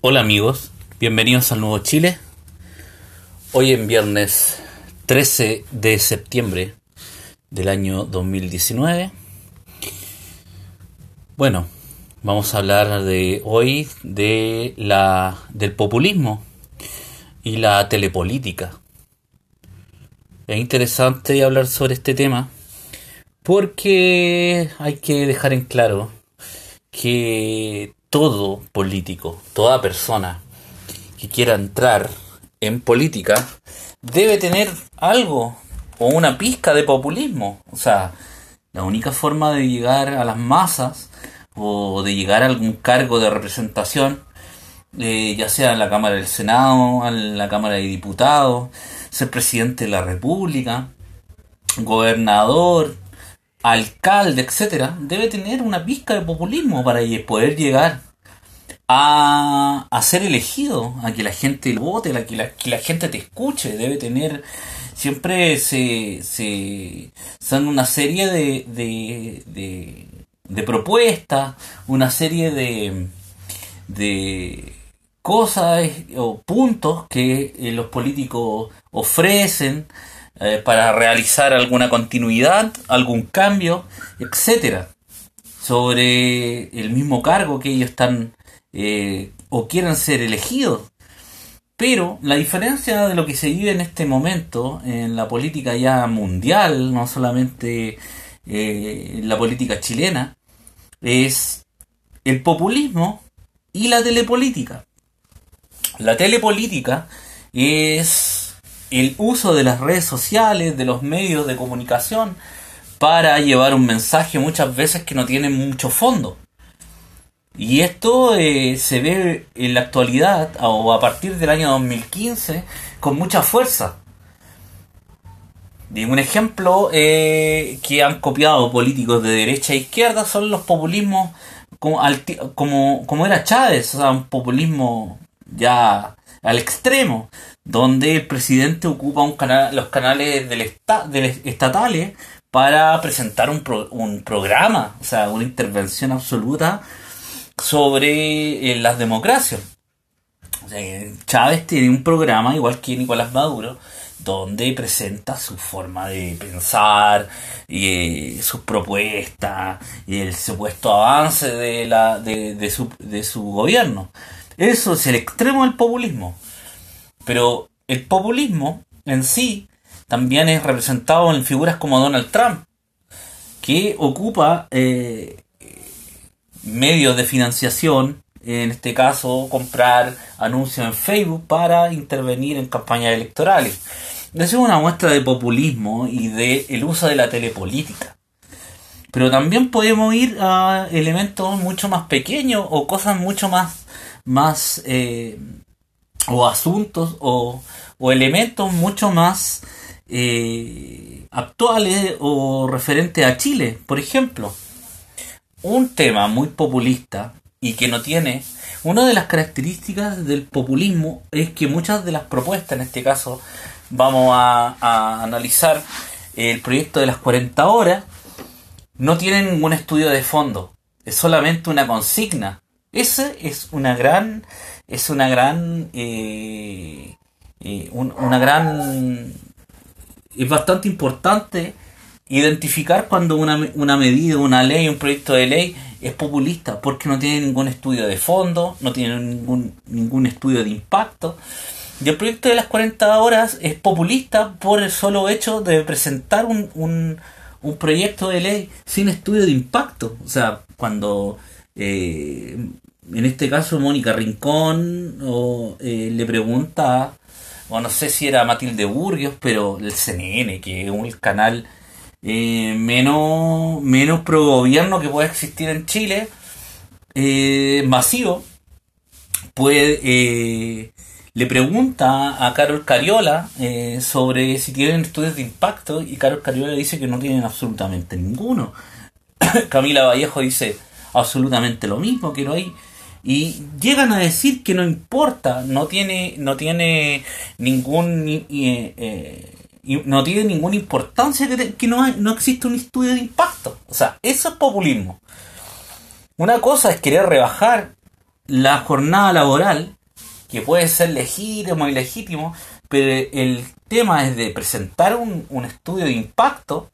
Hola amigos, bienvenidos al Nuevo Chile. Hoy en viernes 13 de septiembre del año 2019. Bueno, vamos a hablar de hoy de la del populismo y la telepolítica. Es interesante hablar sobre este tema porque hay que dejar en claro que todo político, toda persona que quiera entrar en política debe tener algo o una pizca de populismo. O sea, la única forma de llegar a las masas o de llegar a algún cargo de representación, eh, ya sea en la Cámara del Senado, en la Cámara de Diputados, ser presidente de la República, gobernador, alcalde, etcétera, debe tener una pizca de populismo para poder llegar a, a ser elegido, a que la gente vote, a que la, que la gente te escuche, debe tener siempre se, se una serie de, de propuestas, una serie de, de cosas o puntos que eh, los políticos ofrecen eh, para realizar alguna continuidad, algún cambio, etcétera, sobre el mismo cargo que ellos están eh, o quieran ser elegidos. Pero la diferencia de lo que se vive en este momento en la política ya mundial, no solamente eh, en la política chilena, es el populismo y la telepolítica. La telepolítica es el uso de las redes sociales, de los medios de comunicación, para llevar un mensaje muchas veces que no tiene mucho fondo. Y esto eh, se ve en la actualidad o a partir del año 2015 con mucha fuerza. Y un ejemplo eh, que han copiado políticos de derecha e izquierda son los populismos como, como, como era Chávez, o sea, un populismo ya al extremo, donde el presidente ocupa un los canales del, estatales para presentar un, un programa, o sea, una intervención absoluta sobre eh, las democracias. Chávez tiene un programa, igual que Nicolás Maduro, donde presenta su forma de pensar, y, eh, sus propuestas y el supuesto avance de, la, de, su, de su gobierno. Eso es el extremo del populismo. Pero el populismo en sí también es representado en figuras como Donald Trump, que ocupa eh, medios de financiación, en este caso comprar anuncios en Facebook para intervenir en campañas electorales. Eso es una muestra de populismo y de uso de la telepolítica. Pero también podemos ir a elementos mucho más pequeños o cosas mucho más más eh, o asuntos o, o, elementos mucho más eh, actuales o referentes a Chile. Por ejemplo, un tema muy populista y que no tiene, una de las características del populismo es que muchas de las propuestas, en este caso vamos a, a analizar el proyecto de las 40 horas, no tienen ningún estudio de fondo, es solamente una consigna esa es una gran, es una gran, eh, eh, una gran, es bastante importante identificar cuando una, una medida, una ley, un proyecto de ley es populista, porque no tiene ningún estudio de fondo, no tiene ningún, ningún estudio de impacto. Y el proyecto de las 40 horas es populista por el solo hecho de presentar un, un, un proyecto de ley sin estudio de impacto. O sea, cuando eh, en este caso Mónica Rincón eh, le pregunta, o no sé si era Matilde Burgos, pero el CNN, que es un canal eh, menos, menos pro gobierno que puede existir en Chile, masivo, pues le pregunta a Carol Cariola sobre si tienen estudios de impacto y Carol Cariola dice que no tienen absolutamente ninguno. Camila Vallejo dice, absolutamente lo mismo, que no hay y llegan a decir que no importa, no tiene, no tiene ningún eh, eh no tiene ninguna importancia que, no, no existe un estudio de impacto. O sea, eso es populismo. Una cosa es querer rebajar la jornada laboral, que puede ser legítimo y legítimo, pero el tema es de presentar un, un estudio de impacto,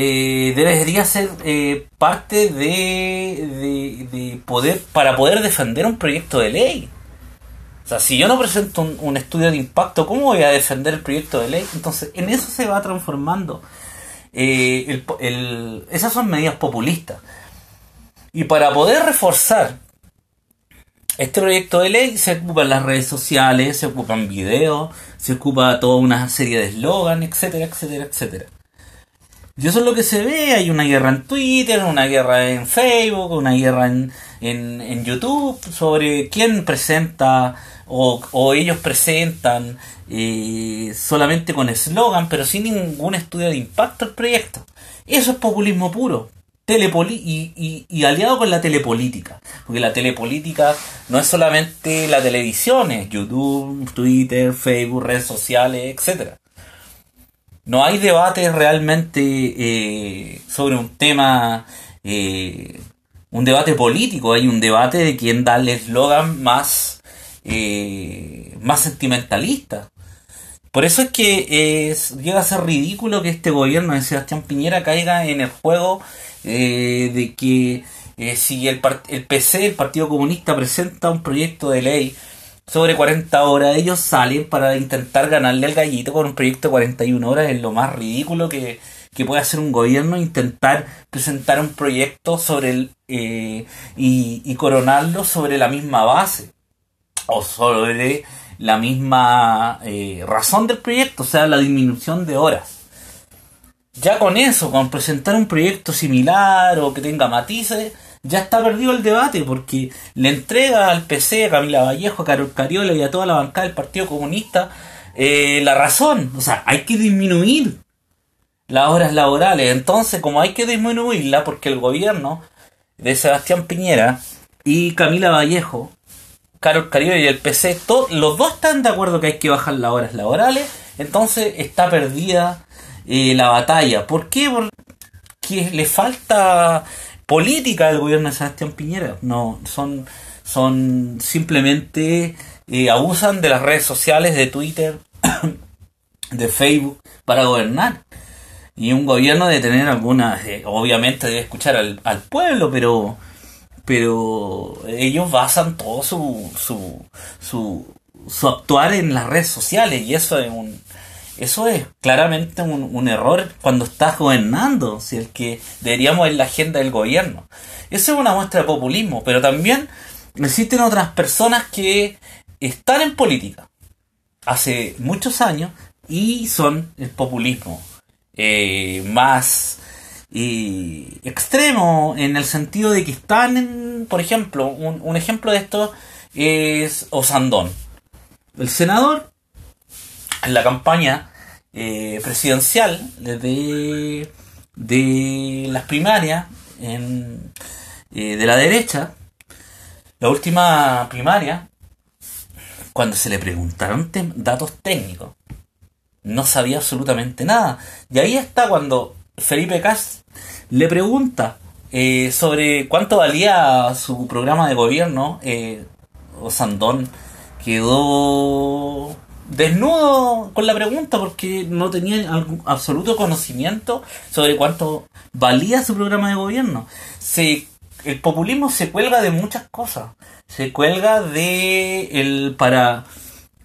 eh, debería ser eh, parte de, de, poder, para poder defender un proyecto de ley. O sea, si yo no presento un, estudio de impacto, ¿cómo voy a defender el proyecto de ley? Entonces, en eso se va transformando. Eh, esas son medidas populistas. Y para poder reforzar este proyecto de ley se ocupan las redes sociales, se ocupan videos, se ocupa toda una serie de eslogan, etcétera, etcétera, etcétera. Y eso es lo que se ve, hay una guerra en Twitter, una guerra en Facebook, una guerra en, en, YouTube sobre quién presenta o, ellos presentan eh, solamente con eslogan, pero sin ningún estudio de impacto el proyecto. Eso es populismo puro. Telepoli y, y, aliado con la telepolítica. Porque la telepolítica no es solamente la televisión, es YouTube, Twitter, Facebook, redes sociales, etcétera no hay debate realmente eh, sobre un tema, eh, un debate político, hay un debate de quién da el eslogan más, eh, más sentimentalista. Por eso es que llega a ser ridículo que este gobierno de Sebastián Piñera caiga en el juego de que si el, el PC, el Partido Comunista, presenta un proyecto de ley sobre 40 horas, ellos salen para intentar ganarle al gallito con un proyecto de 41 horas. Es lo más ridículo que, puede hacer un gobierno, intentar presentar un proyecto sobre el, eh, y, coronarlo sobre la misma base o sobre la misma eh, razón del proyecto, o sea, la disminución de horas. Ya con eso, con presentar un proyecto similar o que tenga matices, ya está perdido el debate porque le entrega al PC, a Camila Vallejo, a Carol Cariola y a toda la bancada del Partido Comunista eh, la razón. O sea, hay que disminuir las horas laborales. Entonces, como hay que disminuirla porque el gobierno de Sebastián Piñera y Camila Vallejo, Carol Cariola y el PC, los dos están de acuerdo que hay que bajar las horas laborales, entonces está perdida eh, la batalla. ¿Por qué? Porque le falta política del gobierno de Sebastián Piñera. No, son, son simplemente eh, abusan de las redes sociales, de Twitter, de Facebook para gobernar. Y un gobierno de tener algunas, eh, obviamente debe escuchar al, al, pueblo, pero, pero ellos basan todo su, su, su, su actuar en las redes sociales y eso es un, eso es claramente un, error cuando estás gobernando, si el que deberíamos es la agenda del gobierno. Eso es una muestra de populismo, pero también existen otras personas que están en política hace muchos años y son el populismo eh, más eh, extremo en el sentido de que están en, por ejemplo, un, un ejemplo de esto es Osandón. El senador en la campaña eh, presidencial de, de las primarias en, eh, de la derecha, la última primaria, cuando se le preguntaron datos técnicos, no sabía absolutamente nada. Y ahí está cuando Felipe Cas le pregunta eh, sobre cuánto valía su programa de gobierno, Osandón quedó desnudo con la pregunta porque no tenía absoluto conocimiento sobre cuánto valía su programa de gobierno. Se, el populismo se cuelga de muchas cosas. Se cuelga de el para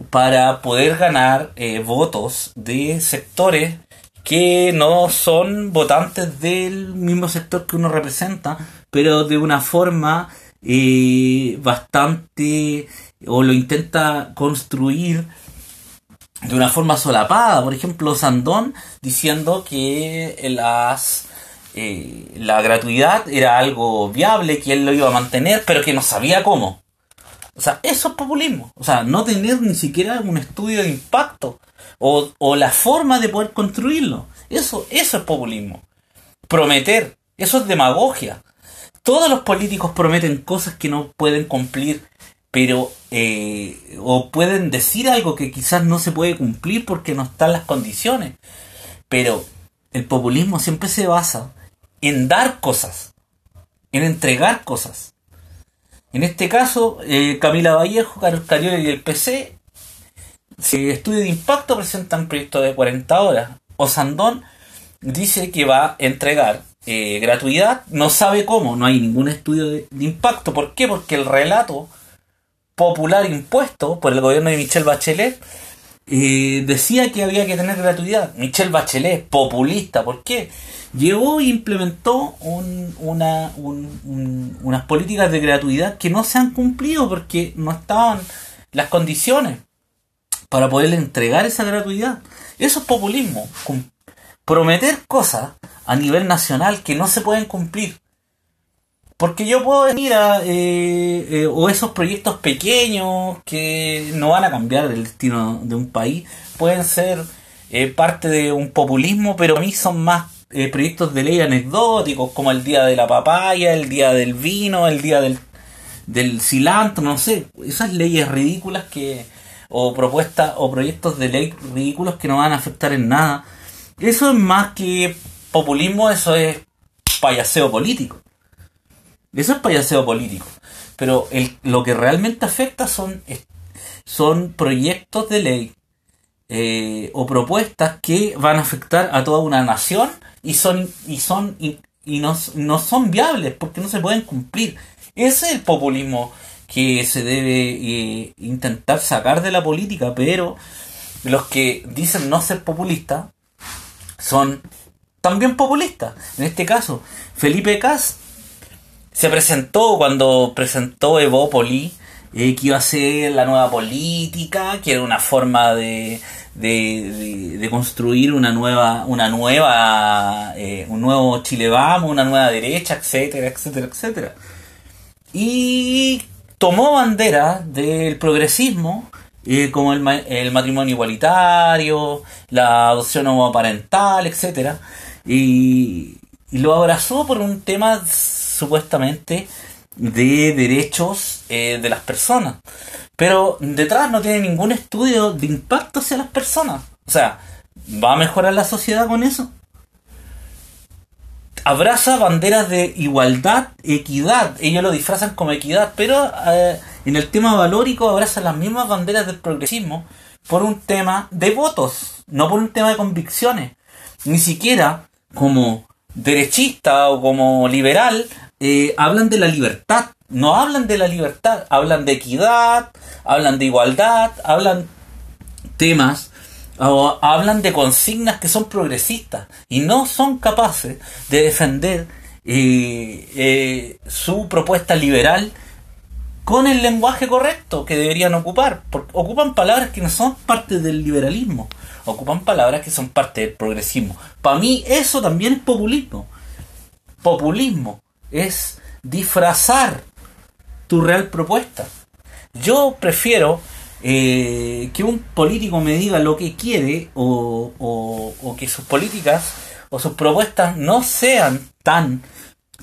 para poder ganar eh, votos de sectores que no son votantes del mismo sector que uno representa, pero de una forma eh, bastante o lo intenta construir de una forma solapada. Por ejemplo, Sandón diciendo que las eh, la gratuidad era algo viable, que él lo iba a mantener, pero que no sabía cómo. O sea, eso es populismo. O sea, no tener ni siquiera un estudio de impacto o, o la forma de poder construirlo. Eso, eso es populismo. Prometer, eso es demagogia. Todos los políticos prometen cosas que no pueden cumplir pero eh, o pueden decir algo que quizás no se puede cumplir porque no están las condiciones. Pero el populismo siempre se basa en dar cosas, en entregar cosas. En este caso, eh, Camila Vallejo, Carlos Cariola y el PC, si estudio de impacto presentan proyecto de 40 horas. Osandón dice que va a entregar eh, gratuidad, no sabe cómo, no hay ningún estudio de, impacto. ¿Por qué? Porque el relato popular impuesto por el gobierno de Michelle Bachelet eh, decía que había que tener gratuidad. Michelle Bachelet, populista, ¿por qué? Llegó e implementó una, unas políticas de gratuidad que no se han cumplido porque no estaban las condiciones para poder entregar esa gratuidad. Eso es populismo. Prometer cosas a nivel nacional que no se pueden cumplir. Porque yo puedo venir a. Eh, eh, o esos proyectos pequeños que no van a cambiar el destino de un país, pueden ser eh, parte de un populismo, pero a mí son más proyectos de ley anecdóticos, como el día de la papaya, el día del vino, el día del, del cilantro, no sé. Esas leyes ridículas que. o propuestas o proyectos de ley ridículos que no van a afectar en nada. Eso es más que populismo, eso es payaseo político. Eso es payaseo político. Pero lo que realmente afecta son, son proyectos de ley eh, o propuestas que van a afectar a toda una nación y son y son y, no, no, son viables porque no se pueden cumplir. Ese es el populismo que se debe eh, intentar sacar de la política, pero los que dicen no ser populistas son también populistas. En este caso, Felipe Cas se presentó cuando presentó Evópoli, eh, que iba a ser la nueva política, que era una forma de, de, construir una nueva, una nueva, eh, un nuevo Chile Vamos, una nueva derecha, etcétera, etcétera, etcétera. Y tomó bandera del progresismo, eh, como el, el, matrimonio igualitario, la adopción homoparental, etcétera, y, y lo abrazó por un tema supuestamente de derechos eh, de las personas. Pero detrás no tiene ningún estudio de impacto hacia las personas. O sea, ¿va a mejorar la sociedad con eso? Abraza banderas de igualdad, equidad. Ellos lo disfrazan como equidad, pero eh, en el tema valórico abraza las mismas banderas del progresismo por un tema de votos, no por un tema de convicciones. Ni siquiera como derechista o como liberal eh, hablan de la libertad, no hablan de la libertad, hablan de equidad, hablan de igualdad, hablan temas o hablan de consignas que son progresistas y no son capaces de defender eh, eh, su propuesta liberal con el lenguaje correcto que deberían ocupar. Porque ocupan palabras que no son parte del liberalismo, ocupan palabras que son parte del progresismo. Para mí eso también es populismo. Populismo es disfrazar tu real propuesta. Yo prefiero eh, que un político me diga lo que quiere o, o, que sus políticas o sus propuestas no sean tan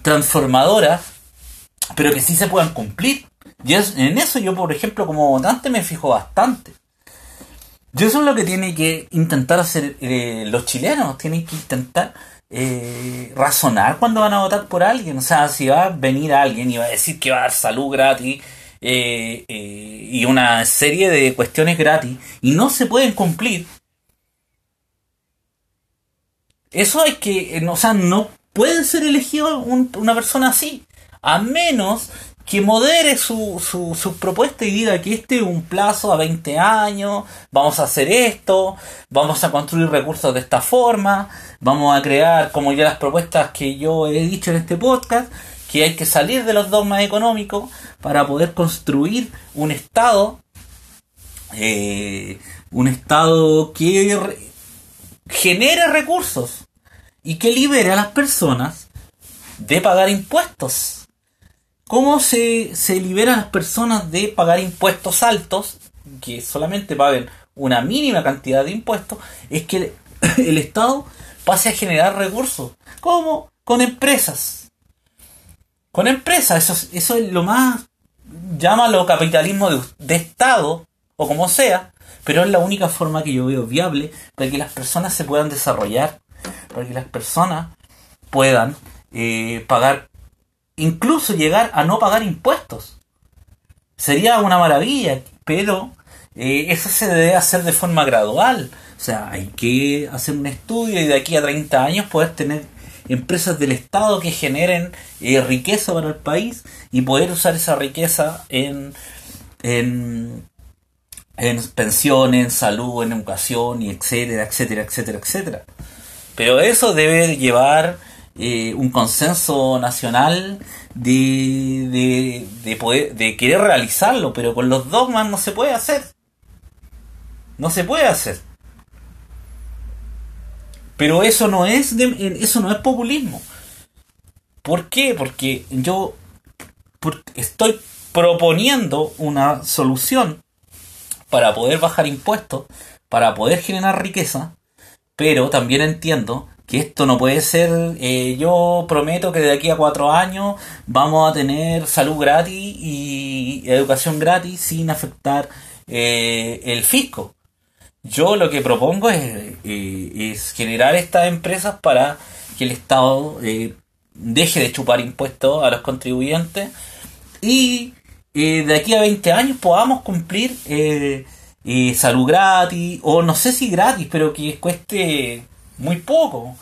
transformadoras, pero que sí se puedan cumplir. Y en eso yo, por ejemplo, como votante me fijo bastante. Yo eso es lo que tiene que intentar hacer eh, los chilenos, tienen que intentar eh, razonar cuando van a votar por alguien. O sea, si va a venir alguien y va a decir que va a dar salud gratis eh, y una serie de cuestiones gratis y no se pueden cumplir, eso hay que, o sea, no puede ser elegido una persona así, a menos que modere su, su, propuesta y diga que este es un plazo a 20 años, vamos a hacer esto, vamos a construir recursos de esta forma, vamos a crear, como ya las propuestas que yo he dicho en este podcast, que hay que salir de los dogmas económicos para poder construir un Estado, eh, un Estado que genere recursos y que libere a las personas de pagar impuestos ¿Cómo se, se liberan las personas de pagar impuestos altos, que solamente paguen una mínima cantidad de impuestos? Es que el, Estado pase a generar recursos. ¿Cómo? Con empresas. Con empresas, eso, eso es lo más, llámalo capitalismo de, de Estado, o como sea, pero es la única forma que yo veo viable para que las personas se puedan desarrollar, para que las personas puedan eh, pagar incluso llegar a no pagar impuestos. sería una maravilla, pero eh, eso se debe hacer de forma gradual. O sea, hay que hacer un estudio y de aquí a 30 años poder tener empresas del Estado que generen eh, riqueza para el país y poder usar esa riqueza en, en, en pensiones, en salud, en educación, y etcétera, etcétera, etcétera, etcétera. Pero eso debe llevar eh, un consenso nacional de, de, de, poder, de querer realizarlo, pero con los dogmas no se puede hacer. No se puede hacer. Pero eso no es eso no es populismo. ¿Por qué? Porque yo estoy proponiendo una solución para poder bajar impuestos, para poder generar riqueza, pero también entiendo que esto no puede ser, eh, yo prometo que de aquí a cuatro años vamos a tener salud gratis y educación gratis sin afectar eh, el fisco. Yo lo que propongo es, eh, generar estas empresas para que el Estado deje de chupar impuestos a los contribuyentes y de aquí a 20 años podamos cumplir salud gratis o no sé si gratis, pero que cueste muy poco.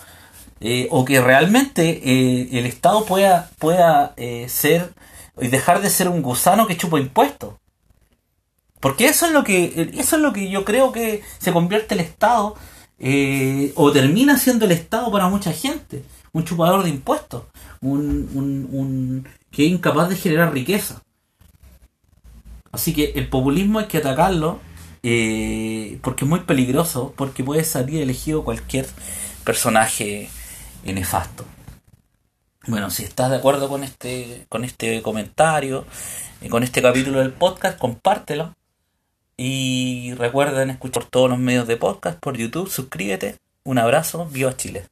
Eh, o que realmente eh, el Estado pueda, pueda eh, ser y dejar de ser un gusano que chupa impuestos. Porque eso es lo que eso es lo que yo creo que se convierte el Estado o termina siendo el Estado para mucha gente, un chupador de impuestos, un, un, un que es incapaz de generar riqueza. Así que el populismo hay que atacarlo porque es muy peligroso, porque puede salir elegido cualquier personaje nefasto. Bueno, si estás de acuerdo con este, con este comentario, y con este capítulo del podcast, compártelo. Y recuerden escuchar todos los medios de podcast por YouTube, suscríbete. Un abrazo, viva Chile.